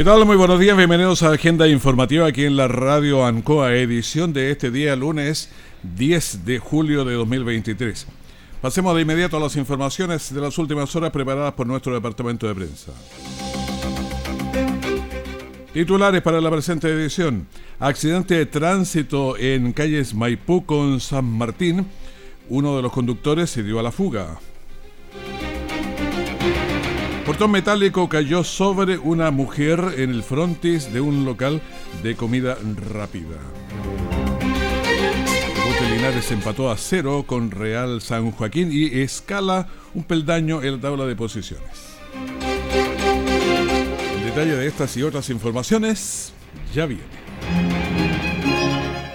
¿Qué tal? Muy buenos días, bienvenidos a Agenda Informativa aquí en la Radio Ancoa, edición de este día lunes 10 de julio de 2023. Pasemos de inmediato a las informaciones de las últimas horas preparadas por nuestro departamento de prensa. Titulares para la presente edición. Accidente de tránsito en calles Maipú con San Martín. Uno de los conductores se dio a la fuga. Portón metálico cayó sobre una mujer en el frontis de un local de comida rápida. Bote Linares empató a cero con Real San Joaquín y escala un peldaño en la tabla de posiciones. El detalle de estas y otras informaciones ya viene.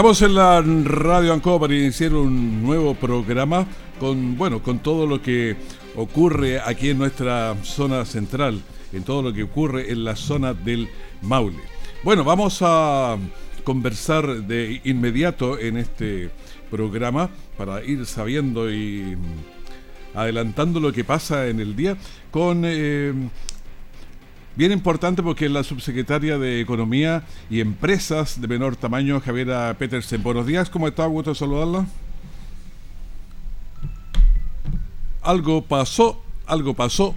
Estamos en la Radio Ancoa para iniciar un nuevo programa con, bueno, con todo lo que ocurre aquí en nuestra zona central, en todo lo que ocurre en la zona del Maule. Bueno, vamos a conversar de inmediato en este programa para ir sabiendo y adelantando lo que pasa en el día con eh, Bien importante porque la subsecretaria de Economía y Empresas de menor tamaño, Javiera Petersen. Buenos días, ¿cómo está? Gusto saludarla. Algo pasó, algo pasó.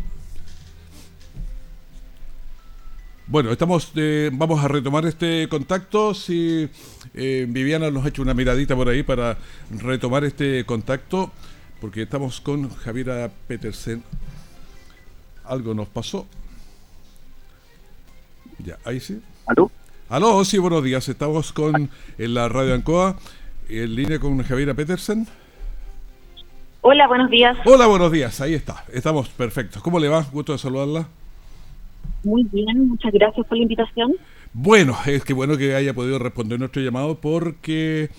Bueno, estamos eh, vamos a retomar este contacto. Si eh, Viviana nos ha hecho una miradita por ahí para retomar este contacto, porque estamos con Javiera Petersen. Algo nos pasó. Ya, ahí sí. ¿Aló? Aló, sí, buenos días. Estamos con en la radio Ancoa, en línea con Javiera Petersen. Hola, buenos días. Hola, buenos días. Ahí está. Estamos perfectos. ¿Cómo le va? Gusto de saludarla. Muy bien, muchas gracias por la invitación. Bueno, es que bueno que haya podido responder nuestro llamado porque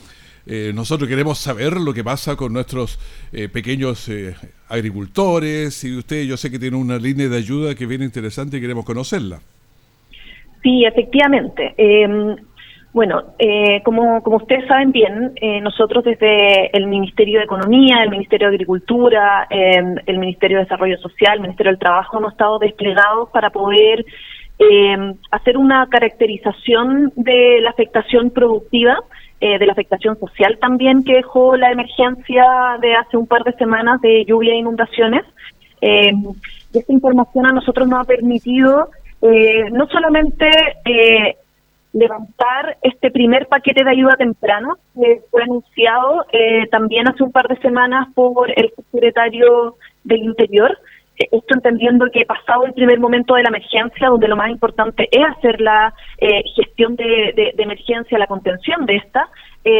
eh, nosotros queremos saber lo que pasa con nuestros eh, pequeños eh, agricultores y usted yo sé que tiene una línea de ayuda que viene interesante y queremos conocerla. Sí, efectivamente. Eh, bueno, eh, como, como ustedes saben bien, eh, nosotros desde el Ministerio de Economía, el Ministerio de Agricultura, em, el Ministerio de Desarrollo Social, el Ministerio del Trabajo hemos estado desplegados para poder em, hacer una caracterización de la afectación productiva, eh, de la afectación social también que dejó la emergencia de hace un par de semanas de lluvia e inundaciones. Em, y esta información a nosotros nos ha permitido eh, no solamente eh, levantar este primer paquete de ayuda temprana, que fue anunciado eh, también hace un par de semanas por el secretario del Interior, esto entendiendo que pasado el primer momento de la emergencia, donde lo más importante es hacer la gestión de, de, emergencia, la contención de esta,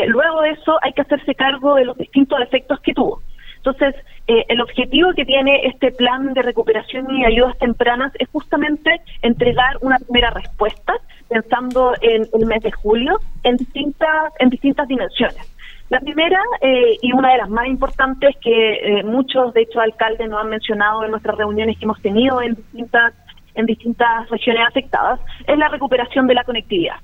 luego de eso hay que hacerse cargo de los distintos efectos que tuvo. Entonces, eh, el objetivo que tiene este plan de recuperación y ayudas tempranas es justamente entregar una primera respuesta, pensando en el mes de julio, en distintas, en distintas dimensiones. La primera, eh, y una de las más importantes que eh, muchos, de hecho, alcaldes nos han mencionado en nuestras reuniones que hemos tenido en distintas en distintas regiones afectadas, es la recuperación de la conectividad.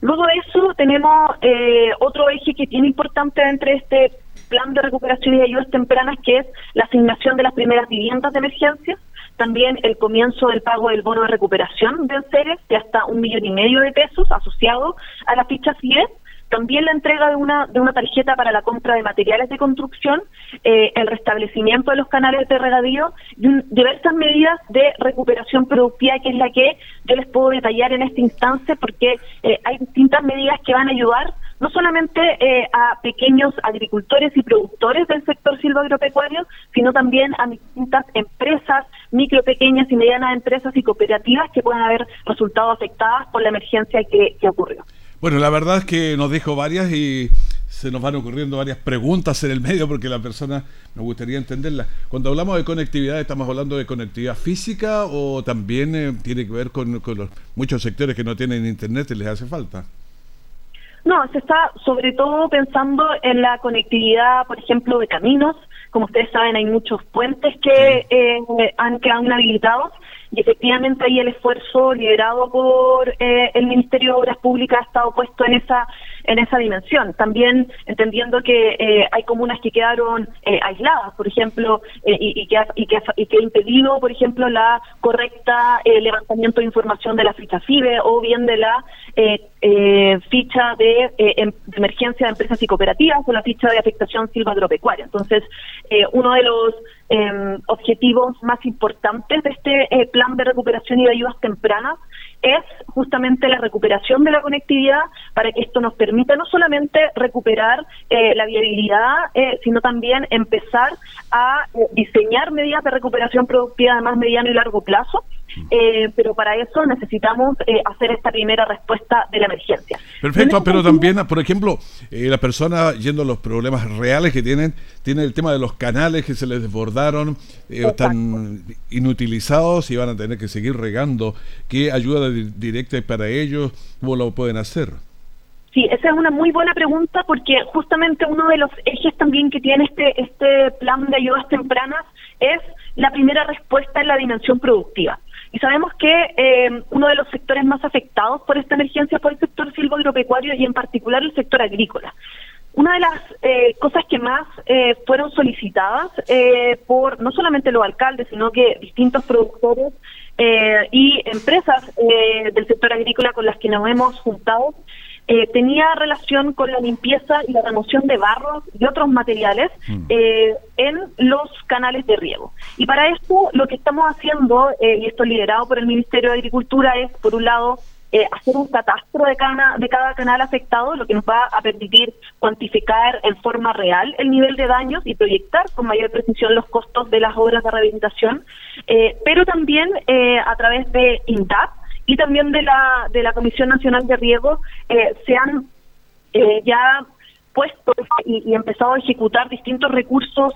Luego de eso tenemos eh, otro eje que tiene importante entre este plan de recuperación y ayudas tempranas, que es la asignación de las primeras viviendas de emergencia, también el comienzo del pago del bono de recuperación de enseres de hasta un millón y medio de pesos asociado a la ficha CIE, también la entrega de una, de una tarjeta para la compra de materiales de construcción, eh, el restablecimiento de los canales de regadío y diversas medidas de recuperación productiva, que es la que yo les puedo detallar en esta instancia, porque eh, hay distintas medidas que van a ayudar no solamente eh, a pequeños agricultores y productores del sector silvagropecuario, sino también a distintas empresas, micro, pequeñas y medianas empresas y cooperativas que puedan haber resultado afectadas por la emergencia que ocurrió. Bueno, la verdad es que nos dijo varias y se nos van ocurriendo varias preguntas en el medio porque la persona nos gustaría entenderla. Cuando hablamos de conectividad, ¿estamos hablando de conectividad física o también eh, tiene que ver con, los muchos sectores que no tienen internet y les hace falta? No, se está sobre todo pensando en la conectividad, por ejemplo, de caminos. Como ustedes saben, hay muchos puentes que eh, han quedado inhabilitados y efectivamente ahí el esfuerzo liderado por eh, el Ministerio de Obras Públicas ha estado puesto en esa en esa dimensión. También entendiendo que eh, hay comunas que quedaron eh, aisladas, por ejemplo, y, que ha, y, que y que impedido, por ejemplo, la correcta levantamiento de información de la ficha FIBE o bien de la ficha em, de, emergencia de empresas y cooperativas o la ficha de afectación silvagropecuaria. Entonces, uno de los em, objetivos más importantes de este plan de recuperación y de ayudas tempranas es justamente la recuperación de la conectividad para que esto nos permita no solamente recuperar eh, la viabilidad, eh, sino también empezar a eh, diseñar medidas de recuperación productiva de más mediano y largo plazo eh, pero para eso necesitamos eh, hacer esta primera respuesta de la emergencia. Perfecto, pero también, por ejemplo, eh, la persona yendo a los problemas reales que tienen, tiene el tema de los canales que se les desbordaron, están inutilizados y van a tener que seguir regando. ¿Qué ayuda directa para ellos? ¿Cómo lo pueden hacer? Sí, esa es una muy buena pregunta porque justamente uno de los ejes también que tiene este, este plan de ayudas tempranas es la primera respuesta en la dimensión productiva. Y sabemos que eh, uno de los sectores más afectados por esta emergencia fue el sector silvoagropecuario y en particular el sector agrícola. Una de las eh, cosas que más eh, fueron solicitadas por no solamente los alcaldes, sino que distintos productores y empresas del sector agrícola con las que nos hemos juntado eh, tenía relación con la limpieza y la remoción de barros y otros materiales mm. eh, en los canales de riego. Y para esto lo que estamos haciendo, eh, y esto liderado por el Ministerio de Agricultura, es, por un lado, hacer un catastro de cada, de cada canal afectado, lo que nos va a permitir cuantificar en forma real el nivel de daños y proyectar con mayor precisión los costos de las obras de rehabilitación, pero también a través de INDAP, y también de la, de la Comisión Nacional de Riego eh, se han eh, ya puesto y, empezado a ejecutar distintos recursos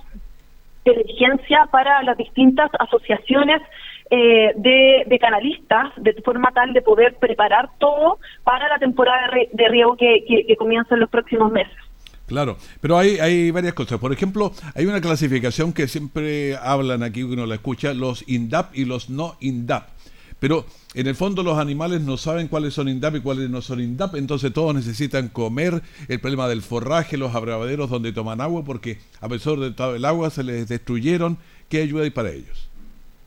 de emergencia para las distintas asociaciones eh, de, canalistas, de forma tal de poder preparar todo para la temporada de, riego que, que, comienza en los próximos meses. Claro, pero hay, hay varias cosas. Por ejemplo, hay una clasificación que siempre hablan aquí, uno la escucha, los INDAP y los no INDAP. Pero en el fondo los animales no saben cuáles son INDAP y cuáles no son INDAP, entonces todos necesitan comer, el problema del forraje, los abravaderos donde toman agua, porque a pesar de todo el agua se les destruyeron, ¿qué ayuda hay para ellos?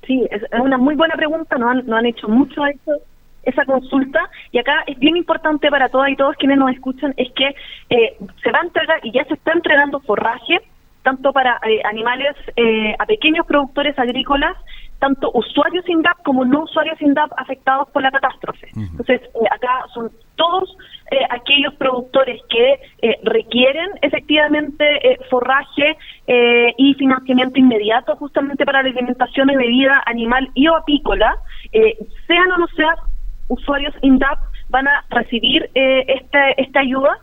Sí, es una muy buena pregunta, no han, han hecho mucho eso esa consulta. Y acá es bien importante para todas y todos quienes nos escuchan es que eh, se va a entregar y ya se está entregando forraje tanto para eh, animales eh, a pequeños productores agrícolas tanto usuarios INDAP como no usuarios INDAP afectados por la catástrofe. Entonces, eh, acá son todos eh, aquellos productores que eh, requieren efectivamente forraje y financiamiento inmediato justamente para la alimentación y bebida animal y o apícola, sean o no sean usuarios INDAP, van a recibir este, esta ayuda.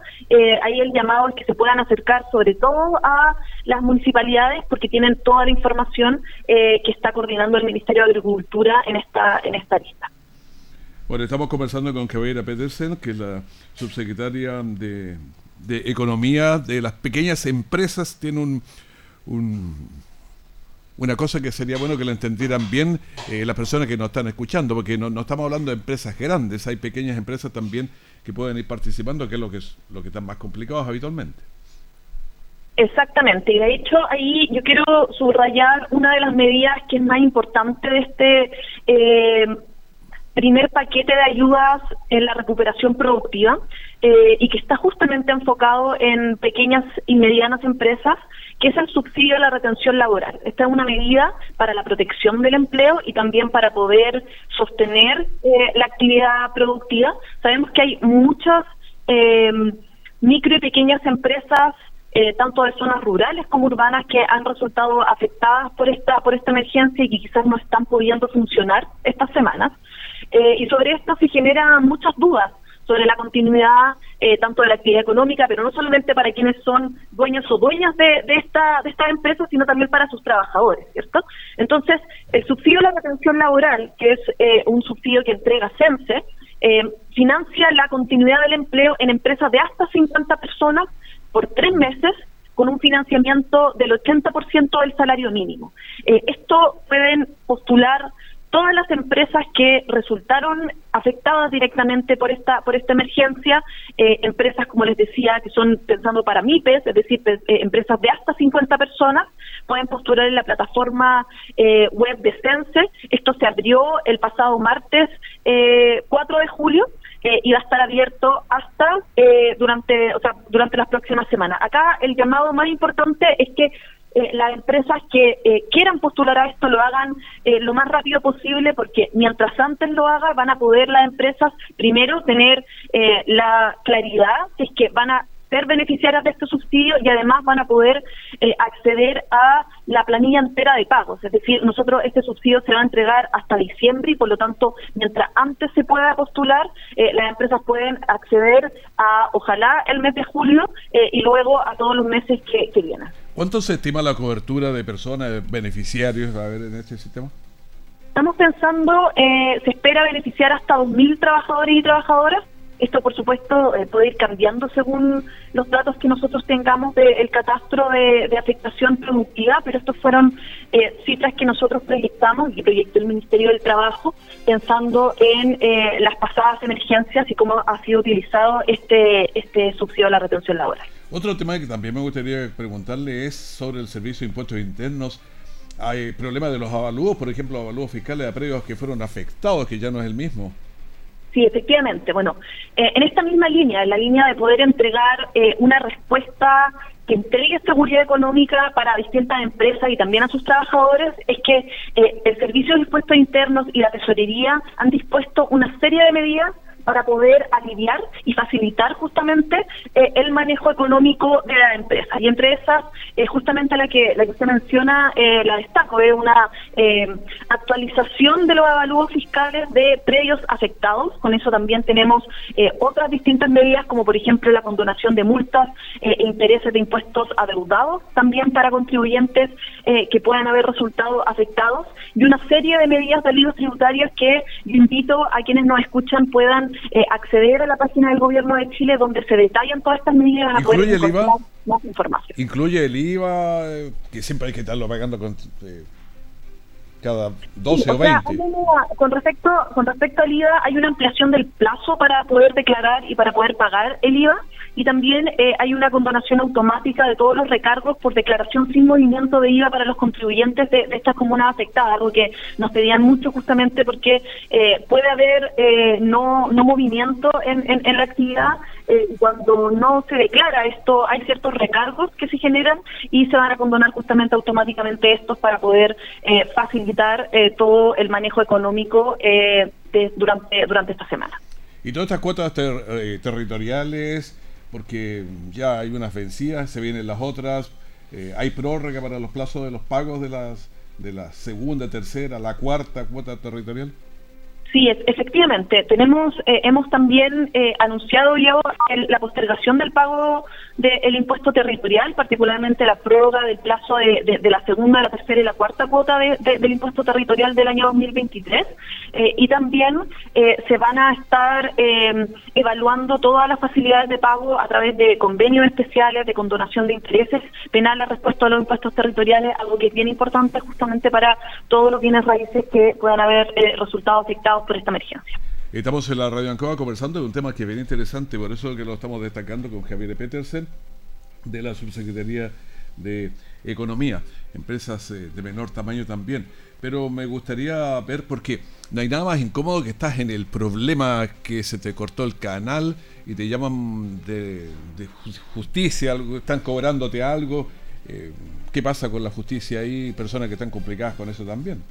ahí el llamado es que se puedan acercar sobre todo a las municipalidades porque tienen toda la información eh, que está coordinando el Ministerio de Agricultura en esta, en esta lista. Bueno, estamos conversando con Javiera Pedersen, que es la subsecretaria de, Economía de las pequeñas empresas. Tiene un, una cosa que sería bueno que lo entendieran bien eh, las personas que nos están escuchando, porque no, no, estamos hablando de empresas grandes, hay pequeñas empresas también que pueden ir participando, que es lo que es lo que están más complicados habitualmente. Exactamente, y de hecho ahí yo quiero subrayar una de las medidas que es más importante de este eh, primer paquete de ayudas en la recuperación productiva eh, y que está justamente enfocado en pequeñas y medianas empresas, que es el subsidio a la retención laboral. Esta es una medida para la protección del empleo y también para poder sostener eh, la actividad productiva. Sabemos que hay muchas micro y pequeñas empresas eh, tanto de zonas rurales como urbanas que han resultado afectadas por esta por esta emergencia y que quizás no están pudiendo funcionar estas semanas. Eh, y sobre esto se generan muchas dudas sobre la continuidad eh, tanto de la actividad económica, pero no solamente para quienes son dueños o dueñas de, de esta de estas empresas, sino también para sus trabajadores, ¿cierto? Entonces, el subsidio a la retención laboral, que es un subsidio que entrega CENSE, financia la continuidad del empleo en empresas de hasta 50 personas por tres meses con un financiamiento del 80% del salario mínimo. Eh, esto pueden postular todas las empresas que resultaron afectadas directamente por esta por esta emergencia, eh, empresas como les decía que son pensando para MIPES, es decir, eh, empresas de hasta 50 personas, pueden postular en la plataforma web de Sense. Esto se abrió el pasado martes 4 de julio eh, y va a estar abierto hasta eh, durante, o sea, durante las próximas semanas. Acá el llamado más importante es que eh, las empresas que quieran postular a esto lo hagan lo más rápido posible porque mientras antes lo hagan van a poder las empresas primero tener la claridad si es que van a ser beneficiarias de este subsidio y además van a poder eh, acceder a la planilla entera de pagos. Es decir, nosotros este subsidio se va a entregar hasta diciembre y por lo tanto, mientras antes se pueda postular, eh, las empresas pueden acceder a, ojalá, el mes de julio eh, y luego a todos los meses que, que vienen. ¿Cuánto se estima la cobertura de personas, de beneficiarios a ver en este sistema? Estamos pensando, se espera beneficiar hasta 2.000 trabajadores y trabajadoras esto, por supuesto, eh, puede ir cambiando según los datos que nosotros tengamos del catastro de, afectación productiva, pero estos fueron eh, cifras que nosotros proyectamos y proyectó el Ministerio del Trabajo pensando en eh, las pasadas emergencias y cómo ha sido utilizado este, este subsidio a la retención laboral. Otro tema que también me gustaría preguntarle es sobre el Servicio de Impuestos Internos. Hay problemas de los avalúos, por ejemplo, avalúos fiscales de predios que fueron afectados, que ya no es el mismo. Sí, efectivamente. Bueno, eh, en esta misma línea, en la línea de poder entregar eh, una respuesta que entregue seguridad económica para distintas empresas y también a sus trabajadores, es que eh, el Servicio de Impuestos Internos y la Tesorería han dispuesto una serie de medidas para poder aliviar y facilitar justamente eh, el manejo económico de la empresa. Y entre esas, eh, justamente la que, la que usted menciona, eh, la destaco, es una actualización de los avalúos fiscales de predios afectados. Con eso también tenemos otras distintas medidas, como por ejemplo la condonación de multas e intereses de impuestos adeudados, también para contribuyentes que puedan haber resultado afectados, y una serie de medidas de alivios tributarios que yo invito a quienes nos escuchan puedan eh, acceder a la página del gobierno de Chile donde se detallan todas estas medidas a poder encontrar más información. ¿Incluye el IVA que siempre hay que estarlo pagando con... Eh, cada 12 o, 20. con respecto con respecto al IVA hay una ampliación del plazo para poder declarar y para poder pagar el IVA y también eh, hay una condonación automática de todos los recargos por declaración sin movimiento de IVA para los contribuyentes de, estas comunas afectadas, algo que nos pedían mucho justamente porque eh, puede haber eh, no, no movimiento en, en, la actividad cuando no se declara esto hay ciertos recargos que se generan y se van a condonar justamente automáticamente estos para poder facilitar todo el manejo económico durante, durante esta semana. Y todas estas cuotas territoriales porque ya hay unas vencidas, se vienen las otras, eh, hay prórroga para los plazos de los pagos de las de la segunda, tercera, la cuarta cuota territorial. Sí, efectivamente. Tenemos, eh, hemos también eh, anunciado ya la postergación del pago del impuesto territorial, particularmente la prórroga del plazo de, la segunda, la tercera y la cuarta cuota del impuesto territorial del año 2023. Eh, y también se van a estar evaluando todas las facilidades de pago a través de convenios especiales, de condonación de intereses penales respecto a los impuestos territoriales, algo que es bien importante justamente para todos los bienes raíces que puedan haber resultado afectados por esta emergencia. Estamos en la Radio Ancoa conversando de un tema que es bien interesante, por eso que lo estamos destacando con Javier Petersen, de la Subsecretaría de Economía, empresas eh, de menor tamaño también. Pero me gustaría ver, porque no hay nada más incómodo que estás en el problema que se te cortó el canal y te llaman de, justicia, están cobrándote algo. Eh, ¿Qué pasa con la justicia ahí? Personas que están complicadas con eso también.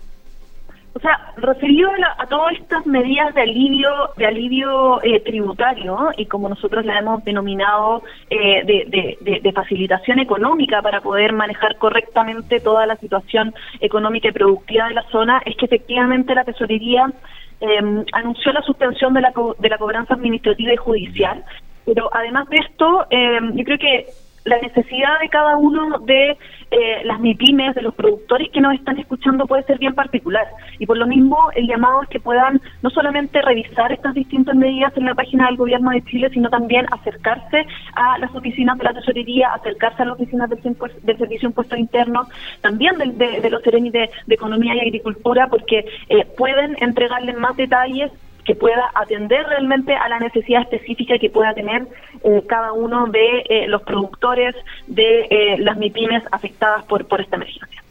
O sea, referido a, todas estas medidas de alivio de alivio eh, tributario y como nosotros la hemos denominado eh, de, facilitación económica para poder manejar correctamente toda la situación económica y productiva de la zona, es que efectivamente la tesorería em, anunció la suspensión de la, de la cobranza administrativa y judicial. Pero además de esto, em, yo creo que la necesidad de cada uno de eh, las MIPIMES, de los productores que nos están escuchando puede ser bien particular. Y por lo mismo, el llamado es que puedan no solamente revisar estas distintas medidas en la página del Gobierno de Chile, sino también acercarse a las oficinas de la Tesorería, acercarse a las oficinas del, Servicio de Impuestos Internos, también de, los serenis de, Economía y Agricultura, porque eh, pueden entregarles más detalles que pueda atender realmente a la necesidad específica que pueda tener eh, cada uno de eh, los productores de eh, las MIPIMES afectadas por, por esta emergencia.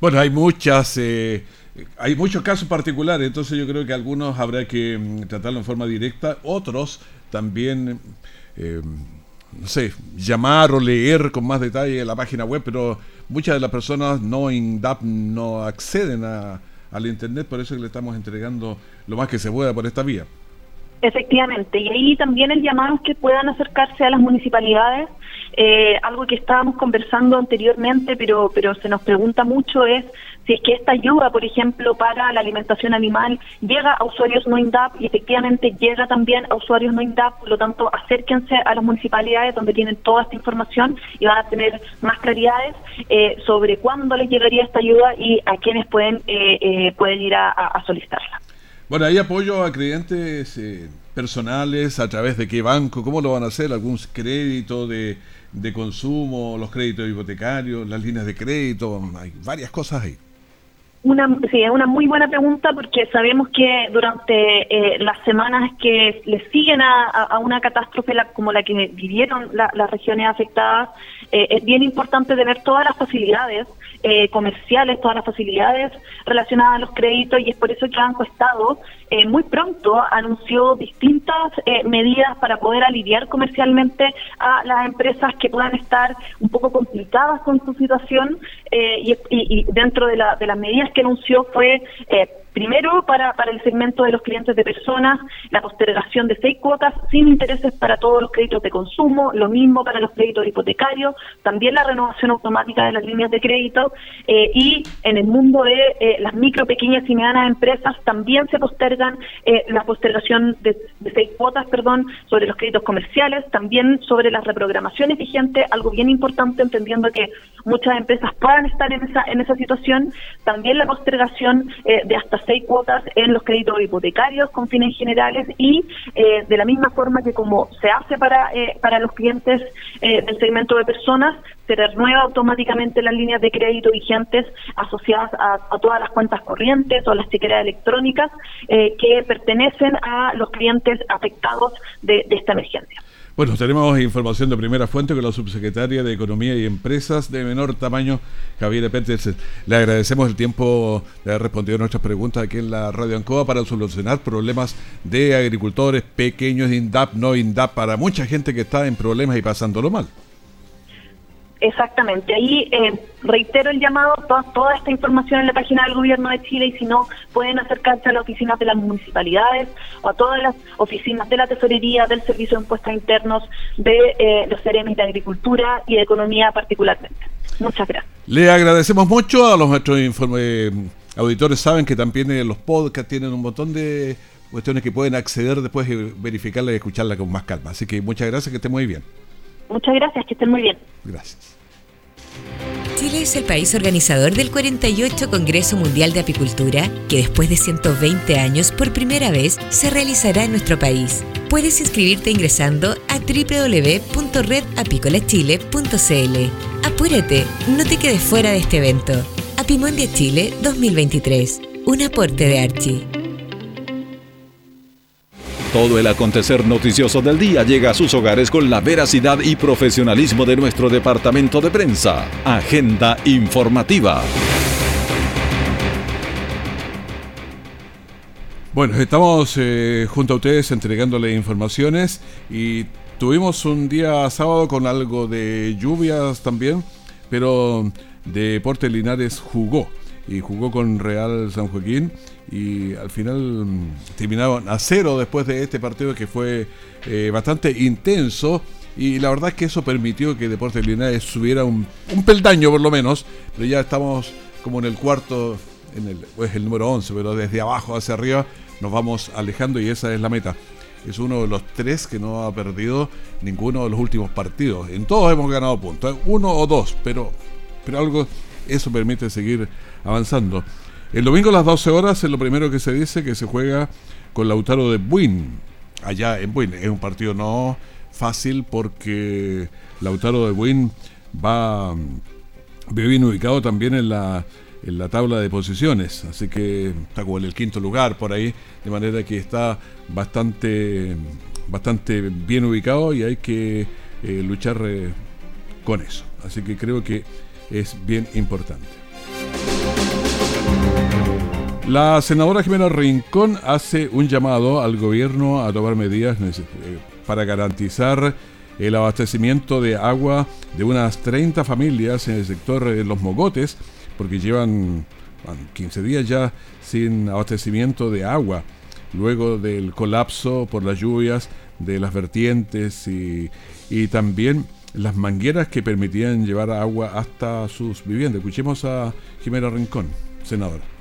Bueno, hay muchas, hay muchos casos particulares, entonces yo creo que algunos habrá que mm, tratarlo en forma directa, otros también, no sé, llamar o leer con más detalle la página web, pero muchas de las personas no INDAP no acceden a al Internet, por eso que le estamos entregando lo más que se pueda por esta vía. Efectivamente, y ahí también el llamado es que puedan acercarse a las municipalidades. Eh, algo que estábamos conversando anteriormente, pero, pero se nos pregunta mucho es si es que esta ayuda, por ejemplo, para la alimentación animal llega a usuarios no INDAP y efectivamente llega también a usuarios no INDAP, por lo tanto, acérquense a las municipalidades donde tienen toda esta información y van a tener más claridades eh, sobre cuándo les llegaría esta ayuda y a quienes pueden, eh, pueden ir a solicitarla. Bueno, ¿hay apoyo a clientes eh, personales a través de qué banco? ¿Cómo lo van a hacer? ¿Algún crédito de, de consumo, los créditos hipotecarios, las líneas de crédito? Hay varias cosas ahí. Una, sí, es una muy buena pregunta porque sabemos que durante eh, las semanas que le siguen a, una catástrofe como la que vivieron las regiones afectadas, eh, es bien importante tener todas las facilidades eh, comerciales, todas las facilidades relacionadas a los créditos y es por eso que Banco Estado eh, muy pronto anunció distintas eh, medidas para poder aliviar comercialmente a las empresas que puedan estar un poco complicadas con su situación y, y, dentro de, la, de las medidas que anunció fue Primero, para, para el segmento de los clientes de personas, la postergación de seis cuotas sin intereses para todos los créditos de consumo, lo mismo para los créditos hipotecarios, también la renovación automática de las líneas de crédito eh, y en el mundo de eh, las micro, pequeñas y medianas empresas también se postergan eh, la postergación de, seis cuotas, perdón, sobre los créditos comerciales, también sobre las reprogramaciones vigentes, algo bien importante entendiendo que muchas empresas puedan estar en esa en esa situación, también la postergación de hasta seis cuotas en los créditos hipotecarios con fines generales y eh, de la misma forma que como se hace para, eh, para los clientes eh, del segmento de personas, se renueva automáticamente las líneas de crédito vigentes asociadas a, todas las cuentas corrientes o las chequeras electrónicas que pertenecen a los clientes afectados de esta emergencia. Bueno, tenemos información de primera fuente con la subsecretaria de Economía y Empresas de menor tamaño, Javier Pérez. Le agradecemos el tiempo de haber respondido a nuestras preguntas aquí en la Radio Ancoa para solucionar problemas de agricultores pequeños, INDAP, no INDAP, para mucha gente que está en problemas y pasándolo mal. Exactamente, ahí eh, reitero el llamado, toda, toda esta información en la página del Gobierno de Chile y si no, pueden acercarse a las oficinas de las municipalidades o a todas las oficinas de la Tesorería, del Servicio de Impuestos Internos, de eh, los CEREMIS de Agricultura y de Economía particularmente. Muchas gracias. Le agradecemos mucho a los nuestros informes auditores saben que también los podcasts tienen un montón de cuestiones que pueden acceder después de verificarla y escucharla con más calma. Así que muchas gracias, que estén muy bien. Muchas gracias, que estén muy bien. Gracias. Chile es el país organizador del 48 Congreso Mundial de Apicultura, que después de 120 años por primera vez se realizará en nuestro país. Puedes inscribirte ingresando a www.redapicolachile.cl. Apúrate, no te quedes fuera de este evento. Apimondia Chile 2023, un aporte de Archie. Todo el acontecer noticioso del día llega a sus hogares con la veracidad y profesionalismo de nuestro departamento de prensa. Agenda informativa. Bueno, estamos eh, junto a ustedes entregándole informaciones y tuvimos un día sábado con algo de lluvias también, pero Deportes Linares jugó y jugó con Real San Joaquín y al final mm, terminaron a cero después de este partido que fue eh, bastante intenso y la verdad es que eso permitió que Deportes Linares subiera un, un, peldaño por lo menos, pero ya estamos como en el cuarto, en el, es el número 11, pero desde abajo hacia arriba nos vamos alejando y esa es la meta. Es uno de los tres que no ha perdido ninguno de los últimos partidos. En todos hemos ganado puntos, uno o dos, pero, pero algo, eso permite seguir avanzando. El domingo a las 12 horas es lo primero que se dice que se juega con Lautaro de Buin, allá en Buin. Es un partido no fácil porque Lautaro de Buin va bien ubicado también en la, en la tabla de posiciones, así que está como en el quinto lugar por ahí, de manera que está bastante, bastante bien ubicado y hay que eh, luchar eh, con eso. Así que creo que es bien importante. La senadora Jimena Rincón hace un llamado al gobierno a tomar medidas eh, para garantizar el abastecimiento de agua de unas 30 familias en el sector de Los Mogotes, porque llevan 15 días ya sin abastecimiento de agua, luego del colapso por las lluvias de las vertientes y, y también las mangueras que permitían llevar agua hasta sus viviendas. Escuchemos a Jimena Rincón, senadora.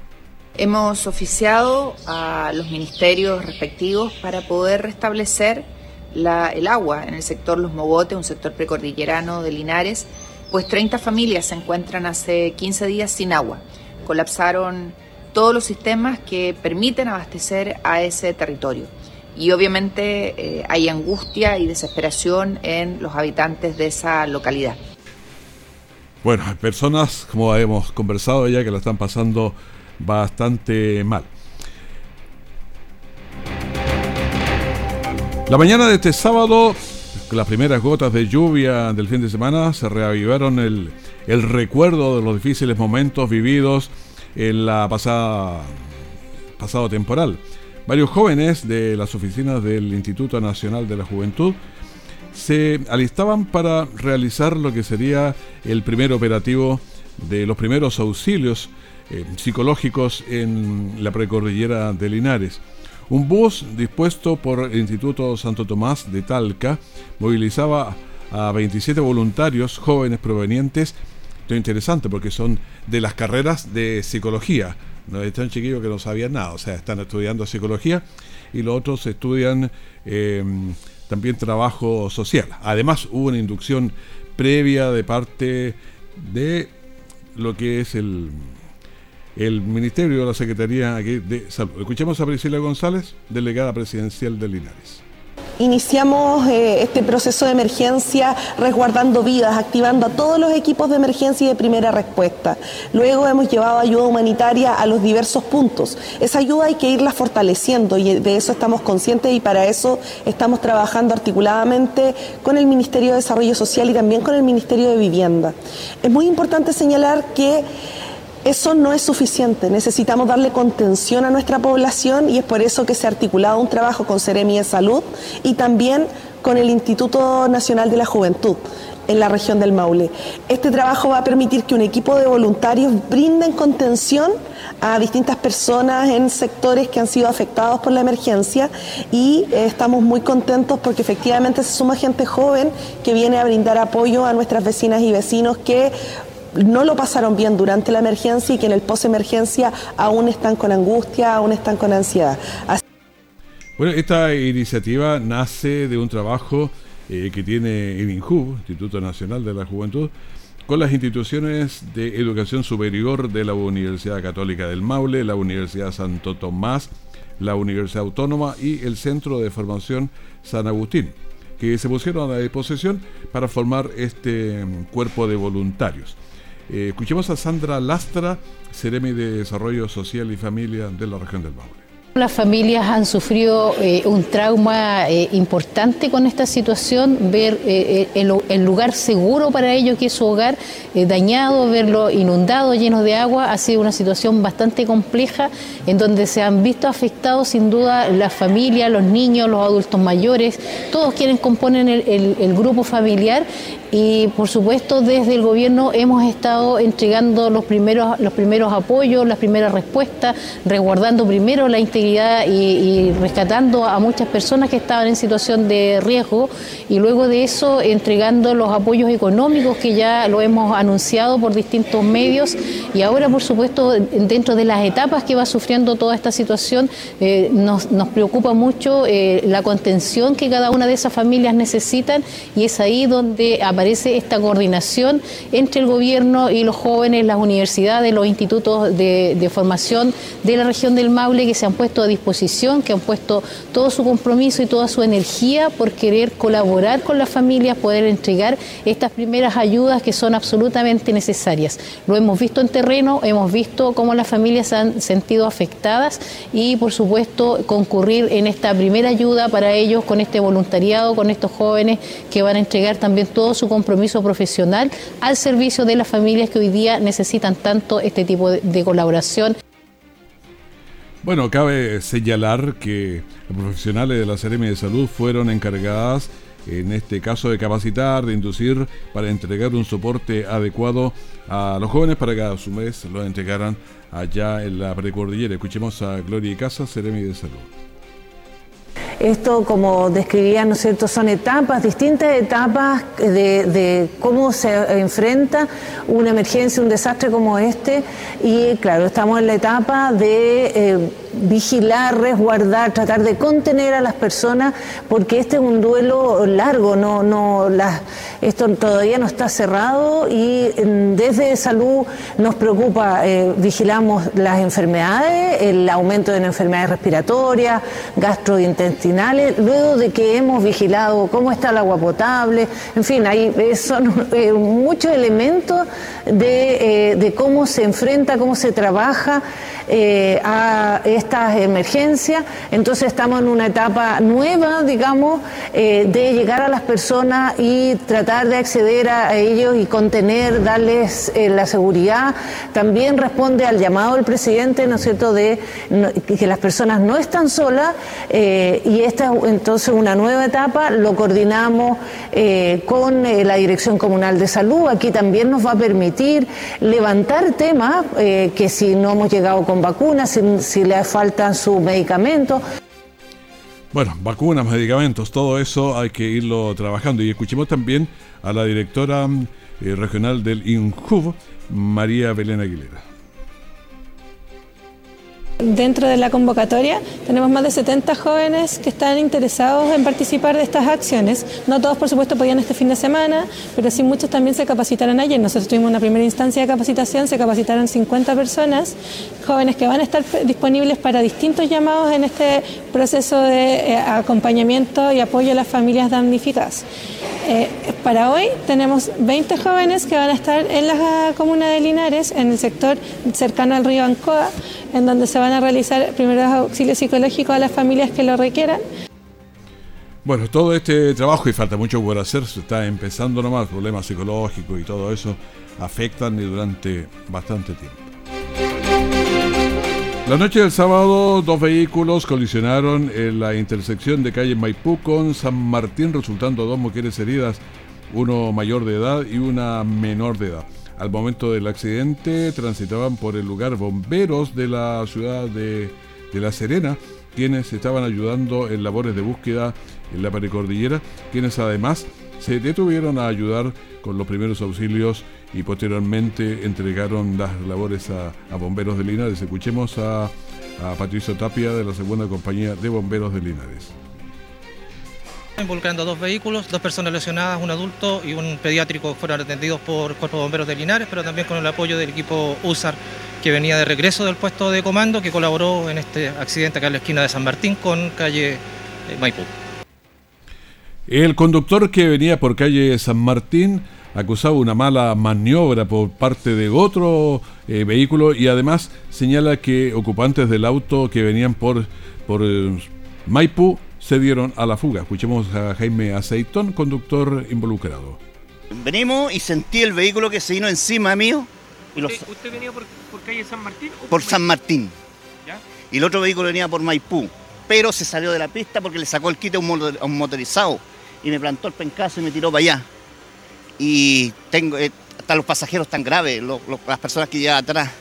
Hemos oficiado a los ministerios respectivos para poder restablecer el agua en el sector Los Mogotes, un sector precordillerano de Linares, pues 30 familias se encuentran hace 15 días sin agua. Colapsaron todos los sistemas que permiten abastecer a ese territorio. Y obviamente eh, hay angustia y desesperación en los habitantes de esa localidad. Bueno, hay personas, como hemos conversado ya, que la están pasando bastante mal. La mañana de este sábado, las primeras gotas de lluvia del fin de semana se reavivaron el, el recuerdo de los difíciles momentos vividos en la pasada pasado temporal. Varios jóvenes de las oficinas del Instituto Nacional de la Juventud se alistaban para realizar lo que sería el primer operativo de los primeros auxilios eh, psicológicos en la precordillera de Linares. Un bus dispuesto por el Instituto Santo Tomás de Talca movilizaba a 27 voluntarios jóvenes provenientes. Esto es interesante porque son de las carreras de psicología. No están chiquillos que no sabían nada, o sea, están estudiando psicología y los otros estudian em, también trabajo social. Además, hubo una inducción previa de parte de lo que es el el Ministerio de la Secretaría de Salud. Escuchemos a Priscila González, delegada presidencial de Linares. Iniciamos eh, este proceso de emergencia resguardando vidas, activando a todos los equipos de emergencia y de primera respuesta. Luego hemos llevado ayuda humanitaria a los diversos puntos. Esa ayuda hay que irla fortaleciendo y de eso estamos conscientes y para eso estamos trabajando articuladamente con el Ministerio de Desarrollo Social y también con el Ministerio de Vivienda. Es muy importante señalar que eso no es suficiente, necesitamos darle contención a nuestra población y es por eso que se ha articulado un trabajo con Ceremi de Salud y también con el Instituto Nacional de la Juventud en la región del Maule. Este trabajo va a permitir que un equipo de voluntarios brinden contención a distintas personas en sectores que han sido afectados por la emergencia y eh, estamos muy contentos porque efectivamente se suma gente joven que viene a brindar apoyo a nuestras vecinas y vecinos que no lo pasaron bien durante la emergencia y que en el post-emergencia aún están con angustia, aún están con ansiedad. Bueno, esta iniciativa nace de un trabajo eh, que tiene el INJU, Instituto Nacional de la Juventud, con las instituciones de educación superior de la Universidad Católica del Maule, la Universidad Santo Tomás, la Universidad Autónoma y el Centro de Formación San Agustín, que se pusieron a disposición para formar este cuerpo de voluntarios. Eh, escuchemos a Sandra Lastra, Ceremi de Desarrollo Social y Familia de la región del Maule. Las familias han sufrido eh, un trauma eh, importante con esta situación, ver el, lugar seguro para ellos que es su hogar dañado, verlo inundado, lleno de agua, ha sido una situación bastante compleja en donde se han visto afectados sin duda las familias, los niños, los adultos mayores, todos quienes componen el grupo familiar y por supuesto desde el gobierno hemos estado entregando los primeros, los primeros apoyos, las primeras respuestas, resguardando primero la integridad y, rescatando a muchas personas que estaban en situación de riesgo y luego de eso entregando los apoyos económicos que ya lo hemos anunciado por distintos medios. Y ahora por supuesto dentro de las etapas que va sufriendo toda esta situación eh, nos, preocupa mucho eh, la contención que cada una de esas familias necesitan y es ahí donde aparece esta coordinación entre el gobierno y los jóvenes, las universidades, los institutos de, formación de la región del Maule que se han puesto a disposición, que han puesto todo su compromiso y toda su energía por querer colaborar con las familias, poder entregar estas primeras ayudas que son absolutamente necesarias. Lo hemos visto en terreno, hemos visto cómo las familias se han sentido afectadas y por supuesto concurrir en esta primera ayuda para ellos con este voluntariado, con estos jóvenes que van a entregar también todo su compromiso profesional al servicio de las familias que hoy día necesitan tanto este tipo de, colaboración. Bueno, cabe señalar que los profesionales de la Seremi de Salud fueron encargadas en este caso de capacitar, de inducir, para entregar un soporte adecuado a los jóvenes para que a su vez lo entregaran allá en la precordillera. Escuchemos a Gloria Casa, Seremi de Salud. Esto, como describía, ¿no es cierto?, son etapas, distintas etapas de, cómo se enfrenta una emergencia, un desastre como este. Y claro, estamos en la etapa de eh, vigilar, resguardar, tratar de contener a las personas, porque este es un duelo largo, no, no, esto todavía no está cerrado y mm, desde salud nos preocupa, eh, vigilamos las enfermedades, el aumento de enfermedades respiratorias, gastrointestinales, luego de que hemos vigilado cómo está el agua potable, en fin, hay eh, son eh, muchos elementos de, de cómo se enfrenta, cómo se trabaja. A estas emergencias. Entonces estamos en una etapa nueva, digamos, eh, de llegar a las personas y tratar de acceder a ellos y contener, darles eh, la seguridad. También responde al llamado del presidente, ¿no es cierto?, de que las personas no están solas y esta es entonces una nueva etapa, lo coordinamos con la Dirección Comunal de Salud. Aquí también nos va a permitir levantar temas que si no hemos llegado con vacunas, si, le faltan sus medicamentos. Bueno, vacunas, medicamentos, todo eso hay que irlo trabajando. Y escuchemos también a la directora eh, regional del INJUV, María Belén Aguilera. Dentro de la convocatoria tenemos más de 70 jóvenes que están interesados en participar de estas acciones. No todos, por supuesto, podían este fin de semana, pero sí muchos también se capacitaron ayer. Nosotros tuvimos una primera instancia de capacitación, se capacitaron 50 personas, jóvenes que van a estar disponibles para distintos llamados en este proceso de eh, acompañamiento y apoyo a las familias damnificadas. Eh, para hoy tenemos 20 jóvenes que van a estar en la comuna de Linares, en el sector cercano al río Ancoa, en donde se van a realizar primeros auxilios psicológicos a las familias que lo requieran. Bueno, todo este trabajo, y falta mucho por hacer, se está empezando nomás, problemas psicológicos y todo eso afectan durante bastante tiempo. La noche del sábado, dos vehículos colisionaron en la intersección de calle Maipú con San Martín, resultando dos mujeres heridas, uno mayor de edad y una menor de edad. Al momento del accidente transitaban por el lugar bomberos de la ciudad de, La Serena, quienes estaban ayudando en labores de búsqueda en la precordillera, quienes además se detuvieron a ayudar con los primeros auxilios y posteriormente entregaron las labores a, bomberos de Linares. Escuchemos a a Patricio Tapia de la segunda compañía de bomberos de Linares. Involucrando dos vehículos, dos personas lesionadas, un adulto y un pediátrico fueron atendidos por Cuerpo de Bomberos de Linares, pero también con el apoyo del equipo USAR que venía de regreso del puesto de comando que colaboró en este accidente acá en la esquina de San Martín con calle eh, Maipú. El conductor que venía por calle San Martín acusaba una mala maniobra por parte de otro eh, vehículo y además señala que ocupantes del auto que venían por, por eh, Maipú se dieron a la fuga. Escuchemos a Jaime Aceitón, conductor involucrado. Venimos y sentí el vehículo que se vino encima mío. Y ¿Usted, venía por, calle San Martín? por, San Martín. Y el otro vehículo venía por Maipú. Pero se salió de la pista porque le sacó el kit a un, motorizado y me plantó el pencazo y me tiró para allá y tengo, eh, hasta los pasajeros tan graves, las personas que llevan atrás.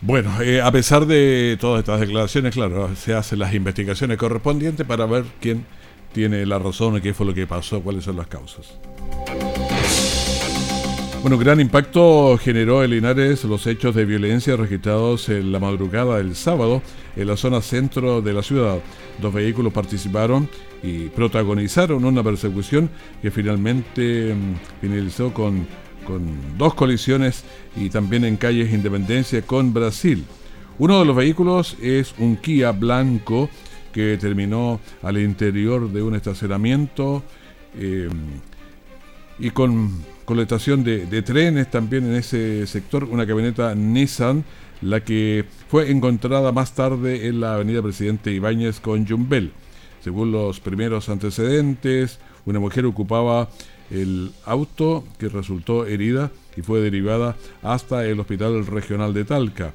Bueno, eh, a pesar de todas estas declaraciones, claro, se hacen las investigaciones correspondientes para ver quién tiene la razón y qué fue lo que pasó, cuáles son las causas. Bueno, gran impacto generó en Linares los hechos de violencia registrados en la madrugada del sábado en la zona centro de la ciudad. Dos vehículos participaron y protagonizaron una persecución que finalmente mm, finalizó con, con dos colisiones y también en calles Independencia con Brasil. Uno de los vehículos es un Kia blanco que terminó al interior de un estacionamiento eh, y con estación de, de, trenes también en ese sector, una camioneta Nissan, la que fue encontrada más tarde en la avenida Presidente Ibáñez con Jumbel. Según los primeros antecedentes, una mujer ocupaba el auto que resultó herida y fue derivada hasta el Hospital Regional de Talca.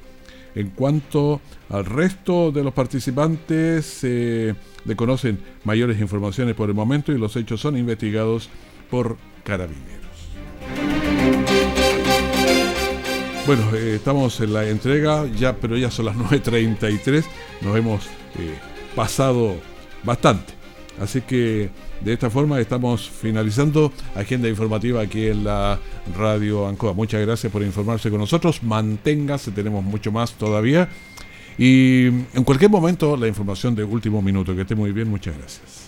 En cuanto al resto de los participantes, se desconocen mayores informaciones por el momento y los hechos son investigados por carabineros. Bueno, eh, estamos en la entrega, ya, pero ya son las 9.33, nos hemos eh, pasado bastante. Así que de esta forma estamos finalizando agenda informativa aquí en la Radio Ancoa. Muchas gracias por informarse con nosotros. Manténgase, tenemos mucho más todavía. Y en cualquier momento la información de último minuto. Que esté muy bien, muchas gracias.